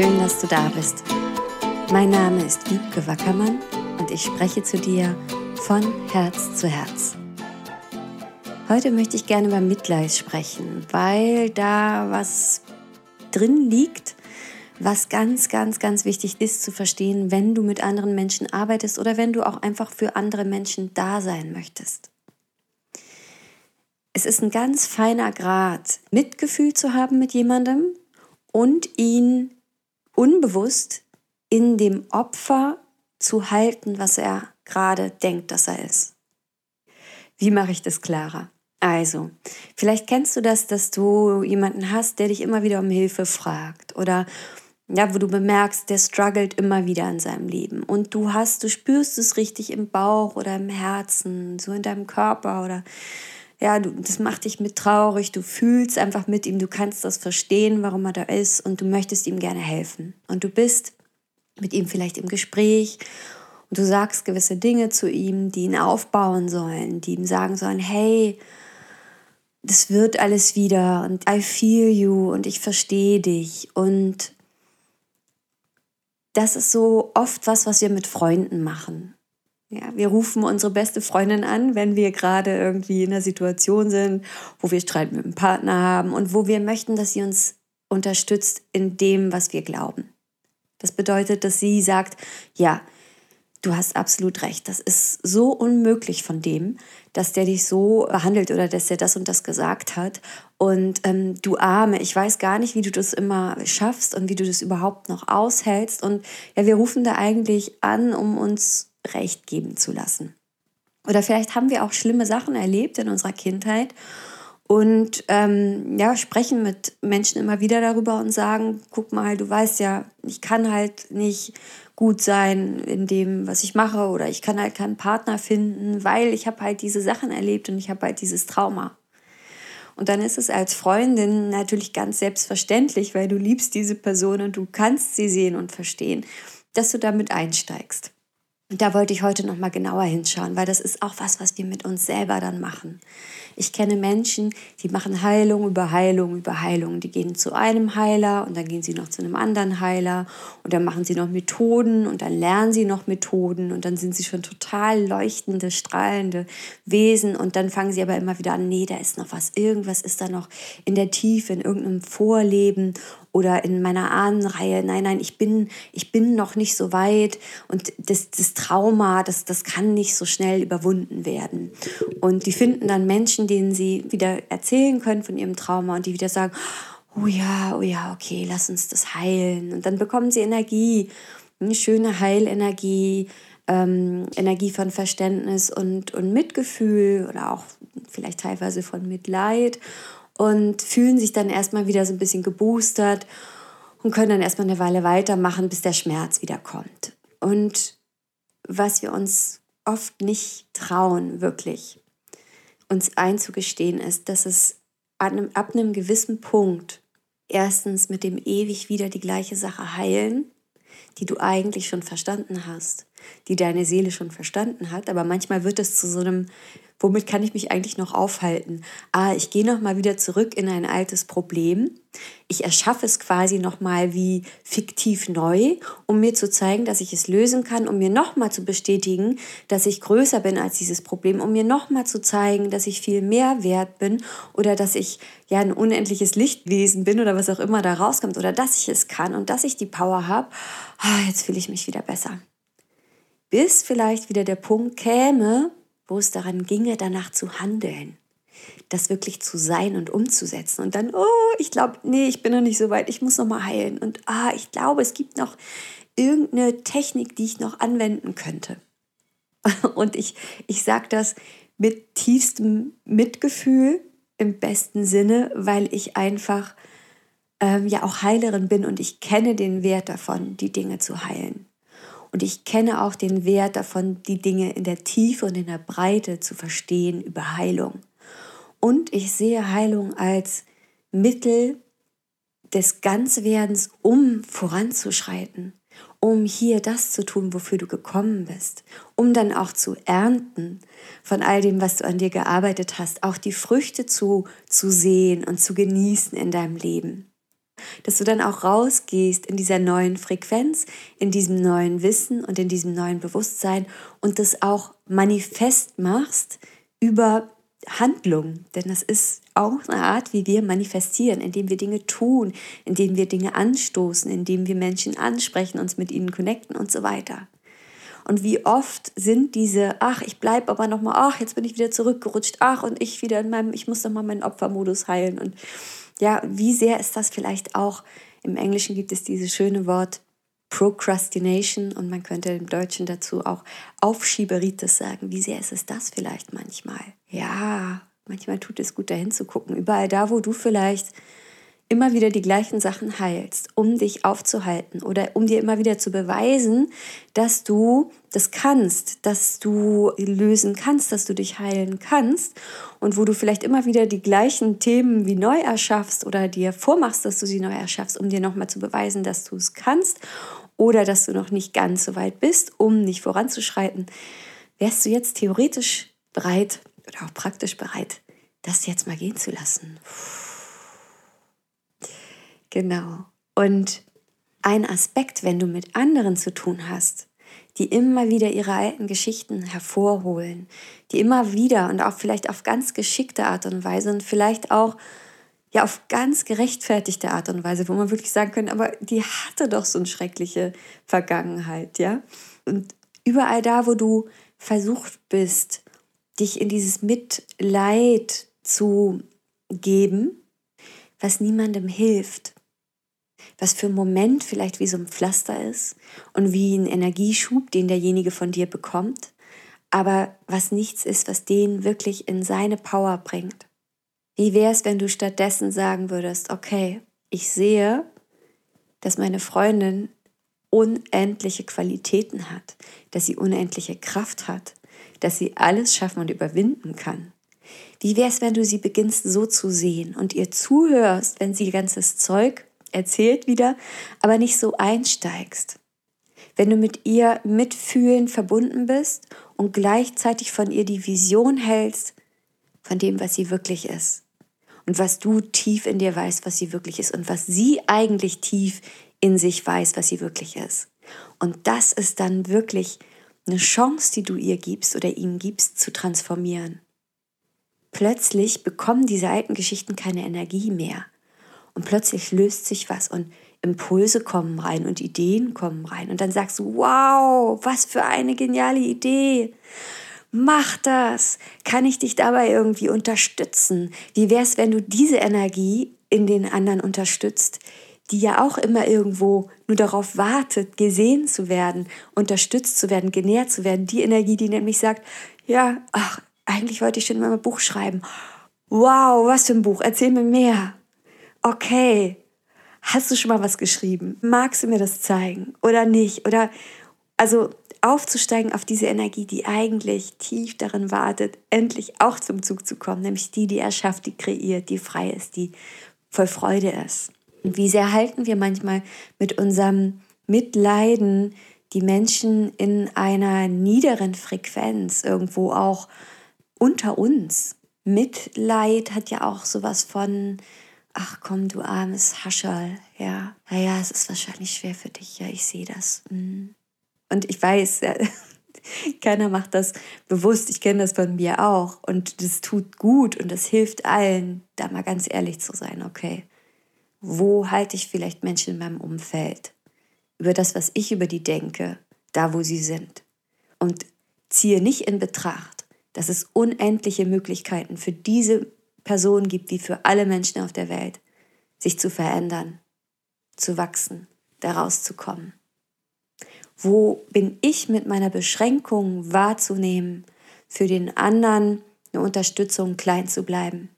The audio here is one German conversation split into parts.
Schön, dass du da bist. Mein Name ist Wiebke Wackermann und ich spreche zu dir von Herz zu Herz. Heute möchte ich gerne über Mitleid sprechen, weil da was drin liegt, was ganz, ganz, ganz wichtig ist zu verstehen, wenn du mit anderen Menschen arbeitest oder wenn du auch einfach für andere Menschen da sein möchtest. Es ist ein ganz feiner Grad, Mitgefühl zu haben mit jemandem und ihn unbewusst in dem Opfer zu halten, was er gerade denkt, dass er ist. Wie mache ich das klarer? Also, vielleicht kennst du das, dass du jemanden hast, der dich immer wieder um Hilfe fragt oder ja, wo du bemerkst, der struggelt immer wieder in seinem Leben und du hast, du spürst es richtig im Bauch oder im Herzen, so in deinem Körper oder ja, du, das macht dich mit traurig, du fühlst einfach mit ihm, du kannst das verstehen, warum er da ist und du möchtest ihm gerne helfen. Und du bist mit ihm vielleicht im Gespräch und du sagst gewisse Dinge zu ihm, die ihn aufbauen sollen, die ihm sagen sollen, hey, das wird alles wieder und I feel you und ich verstehe dich und das ist so oft was, was wir mit Freunden machen. Ja, wir rufen unsere beste Freundin an, wenn wir gerade irgendwie in einer Situation sind, wo wir Streit mit dem Partner haben und wo wir möchten, dass sie uns unterstützt in dem, was wir glauben. Das bedeutet, dass sie sagt, ja, du hast absolut recht. Das ist so unmöglich von dem, dass der dich so behandelt oder dass er das und das gesagt hat. Und ähm, du Arme, ich weiß gar nicht, wie du das immer schaffst und wie du das überhaupt noch aushältst. Und ja, wir rufen da eigentlich an, um uns recht geben zu lassen. Oder vielleicht haben wir auch schlimme Sachen erlebt in unserer Kindheit und ähm, ja, sprechen mit Menschen immer wieder darüber und sagen, guck mal, du weißt ja, ich kann halt nicht gut sein in dem, was ich mache oder ich kann halt keinen Partner finden, weil ich habe halt diese Sachen erlebt und ich habe halt dieses Trauma. Und dann ist es als Freundin natürlich ganz selbstverständlich, weil du liebst diese Person und du kannst sie sehen und verstehen, dass du damit einsteigst. Und da wollte ich heute noch mal genauer hinschauen, weil das ist auch was, was wir mit uns selber dann machen. Ich kenne Menschen, die machen Heilung über Heilung über Heilung. Die gehen zu einem Heiler und dann gehen sie noch zu einem anderen Heiler und dann machen sie noch Methoden und dann lernen sie noch Methoden und dann sind sie schon total leuchtende, strahlende Wesen und dann fangen sie aber immer wieder an, nee, da ist noch was, irgendwas ist da noch in der Tiefe, in irgendeinem Vorleben oder in meiner Ahnenreihe, nein, nein, ich bin, ich bin noch nicht so weit und das, das Trauma, das, das kann nicht so schnell überwunden werden. Und die finden dann Menschen, denen sie wieder erzählen können von ihrem Trauma und die wieder sagen, oh ja, oh ja, okay, lass uns das heilen. Und dann bekommen sie Energie, eine schöne Heilenergie, ähm, Energie von Verständnis und, und Mitgefühl oder auch vielleicht teilweise von Mitleid und fühlen sich dann erstmal wieder so ein bisschen geboostert und können dann erstmal eine Weile weitermachen, bis der Schmerz wieder kommt. Und was wir uns oft nicht trauen, wirklich uns einzugestehen, ist, dass es ab einem, ab einem gewissen Punkt erstens mit dem ewig wieder die gleiche Sache heilen, die du eigentlich schon verstanden hast, die deine Seele schon verstanden hat, aber manchmal wird es zu so einem womit kann ich mich eigentlich noch aufhalten? Ah, ich gehe noch mal wieder zurück in ein altes Problem. Ich erschaffe es quasi noch mal wie fiktiv neu, um mir zu zeigen, dass ich es lösen kann, um mir noch mal zu bestätigen, dass ich größer bin als dieses Problem, um mir noch mal zu zeigen, dass ich viel mehr wert bin oder dass ich ja ein unendliches Lichtwesen bin oder was auch immer da rauskommt oder dass ich es kann und dass ich die Power habe. Ah, jetzt fühle ich mich wieder besser. Bis vielleicht wieder der Punkt käme, wo es daran ginge, danach zu handeln, das wirklich zu sein und umzusetzen. Und dann, oh, ich glaube, nee, ich bin noch nicht so weit, ich muss noch mal heilen. Und ah, ich glaube, es gibt noch irgendeine Technik, die ich noch anwenden könnte. Und ich, ich sage das mit tiefstem Mitgefühl im besten Sinne, weil ich einfach ähm, ja auch Heilerin bin und ich kenne den Wert davon, die Dinge zu heilen. Und ich kenne auch den Wert davon, die Dinge in der Tiefe und in der Breite zu verstehen über Heilung. Und ich sehe Heilung als Mittel des Ganzwerdens, um voranzuschreiten, um hier das zu tun, wofür du gekommen bist, um dann auch zu ernten von all dem, was du an dir gearbeitet hast, auch die Früchte zu, zu sehen und zu genießen in deinem Leben. Dass du dann auch rausgehst in dieser neuen Frequenz, in diesem neuen Wissen und in diesem neuen Bewusstsein und das auch manifest machst über Handlung. Denn das ist auch eine Art, wie wir manifestieren, indem wir Dinge tun, indem wir Dinge anstoßen, indem wir Menschen ansprechen, uns mit ihnen connecten und so weiter. Und wie oft sind diese, ach, ich bleibe aber nochmal, ach, jetzt bin ich wieder zurückgerutscht, ach, und ich wieder in meinem, ich muss nochmal meinen Opfermodus heilen. Und ja, wie sehr ist das vielleicht auch, im Englischen gibt es dieses schöne Wort Procrastination und man könnte im Deutschen dazu auch Aufschieberitis sagen. Wie sehr ist es das vielleicht manchmal? Ja, manchmal tut es gut, dahin zu gucken. Überall da, wo du vielleicht immer wieder die gleichen Sachen heilst, um dich aufzuhalten oder um dir immer wieder zu beweisen, dass du das kannst, dass du lösen kannst, dass du dich heilen kannst und wo du vielleicht immer wieder die gleichen Themen wie neu erschaffst oder dir vormachst, dass du sie neu erschaffst, um dir nochmal zu beweisen, dass du es kannst oder dass du noch nicht ganz so weit bist, um nicht voranzuschreiten, wärst du jetzt theoretisch bereit oder auch praktisch bereit, das jetzt mal gehen zu lassen. Puh. Genau. Und ein Aspekt, wenn du mit anderen zu tun hast, die immer wieder ihre alten Geschichten hervorholen, die immer wieder und auch vielleicht auf ganz geschickte Art und Weise und vielleicht auch ja auf ganz gerechtfertigte Art und Weise, wo man wirklich sagen könnte, aber die hatte doch so eine schreckliche Vergangenheit, ja? Und überall da, wo du versucht bist, dich in dieses Mitleid zu geben, was niemandem hilft, was für einen Moment vielleicht wie so ein Pflaster ist und wie ein Energieschub, den derjenige von dir bekommt, aber was nichts ist, was den wirklich in seine Power bringt. Wie wäre es, wenn du stattdessen sagen würdest, okay, ich sehe, dass meine Freundin unendliche Qualitäten hat, dass sie unendliche Kraft hat, dass sie alles schaffen und überwinden kann. Wie wäre es, wenn du sie beginnst so zu sehen und ihr zuhörst, wenn sie ganzes Zeug erzählt wieder, aber nicht so einsteigst. Wenn du mit ihr mitfühlen verbunden bist und gleichzeitig von ihr die Vision hältst von dem, was sie wirklich ist. Und was du tief in dir weißt, was sie wirklich ist. Und was sie eigentlich tief in sich weiß, was sie wirklich ist. Und das ist dann wirklich eine Chance, die du ihr gibst oder ihm gibst, zu transformieren. Plötzlich bekommen diese alten Geschichten keine Energie mehr und plötzlich löst sich was und Impulse kommen rein und Ideen kommen rein und dann sagst du, wow, was für eine geniale Idee. Mach das. Kann ich dich dabei irgendwie unterstützen? Wie wäre es, wenn du diese Energie in den anderen unterstützt, die ja auch immer irgendwo nur darauf wartet, gesehen zu werden, unterstützt zu werden, genährt zu werden. Die Energie, die nämlich sagt, ja, ach, eigentlich wollte ich schon mal ein Buch schreiben. Wow, was für ein Buch, erzähl mir mehr okay, hast du schon mal was geschrieben? Magst du mir das zeigen oder nicht? Oder also aufzusteigen auf diese Energie, die eigentlich tief darin wartet, endlich auch zum Zug zu kommen, nämlich die, die erschafft, die kreiert, die frei ist, die voll Freude ist. Und wie sehr halten wir manchmal mit unserem Mitleiden die Menschen in einer niederen Frequenz, irgendwo auch unter uns. Mitleid hat ja auch sowas von, ach komm, du armes Haschall, ja, naja, es ist wahrscheinlich schwer für dich, ja, ich sehe das. Mhm. Und ich weiß, ja, keiner macht das bewusst, ich kenne das von mir auch. Und das tut gut und das hilft allen, da mal ganz ehrlich zu sein, okay, wo halte ich vielleicht Menschen in meinem Umfeld? Über das, was ich über die denke, da wo sie sind. Und ziehe nicht in Betracht, dass es unendliche Möglichkeiten für diese Person gibt, wie für alle Menschen auf der Welt, sich zu verändern, zu wachsen, daraus zu kommen. Wo bin ich mit meiner Beschränkung wahrzunehmen, für den anderen eine Unterstützung klein zu bleiben?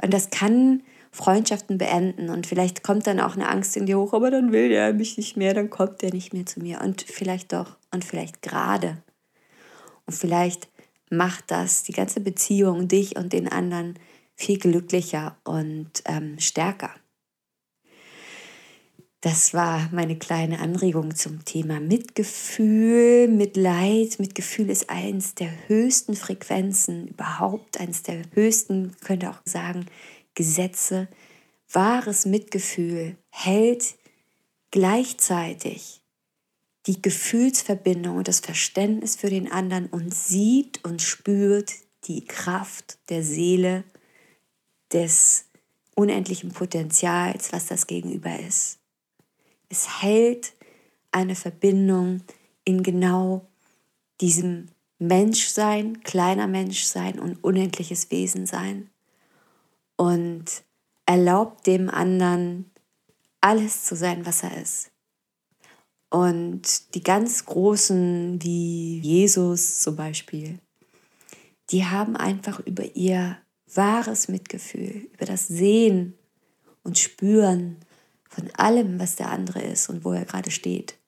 Und das kann Freundschaften beenden und vielleicht kommt dann auch eine Angst in dir hoch, aber dann will der mich nicht mehr, dann kommt der nicht mehr zu mir und vielleicht doch und vielleicht gerade. Und vielleicht macht das die ganze Beziehung, dich und den anderen, viel glücklicher und ähm, stärker. Das war meine kleine Anregung zum Thema Mitgefühl, Mitleid. Mitgefühl ist eins der höchsten Frequenzen überhaupt, eins der höchsten, könnte auch sagen, Gesetze, wahres Mitgefühl hält gleichzeitig die Gefühlsverbindung und das Verständnis für den anderen und sieht und spürt die Kraft der Seele, des unendlichen Potenzials, was das Gegenüber ist. Es hält eine Verbindung in genau diesem Menschsein, kleiner Menschsein und unendliches Wesensein und erlaubt dem anderen alles zu sein, was er ist. Und die ganz Großen wie Jesus zum Beispiel, die haben einfach über ihr wahres Mitgefühl, über das Sehen und Spüren von allem, was der andere ist und wo er gerade steht.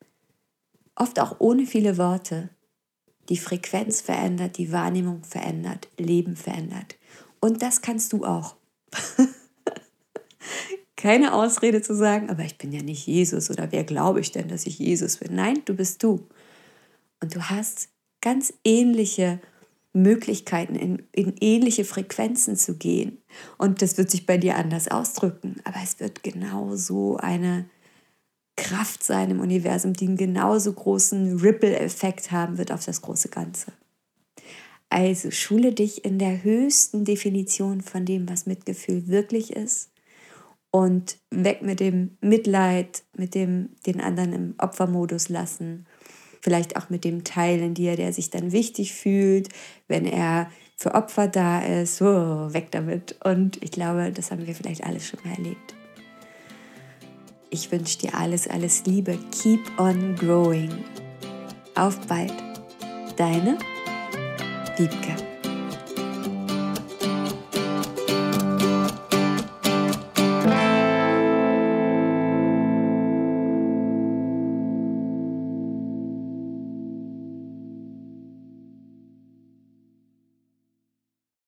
Oft auch ohne viele Worte. Die Frequenz verändert, die Wahrnehmung verändert, Leben verändert. Und das kannst du auch. keine Ausrede zu sagen, aber ich bin ja nicht Jesus oder wer glaube ich denn, dass ich Jesus bin? Nein, du bist du. Und du hast ganz ähnliche Möglichkeiten, in, in ähnliche Frequenzen zu gehen. Und das wird sich bei dir anders ausdrücken, aber es wird genauso eine Kraft sein im Universum, die einen genauso großen Ripple-Effekt haben wird auf das große Ganze. Also schule dich in der höchsten Definition von dem, was Mitgefühl wirklich ist und weg mit dem Mitleid, mit dem den anderen im Opfermodus lassen. Vielleicht auch mit dem Teil in dir, der sich dann wichtig fühlt, wenn er für Opfer da ist. Oh, weg damit. Und ich glaube, das haben wir vielleicht alles schon mal erlebt. Ich wünsche dir alles, alles Liebe. Keep on growing. Auf bald. Deine Wiebke.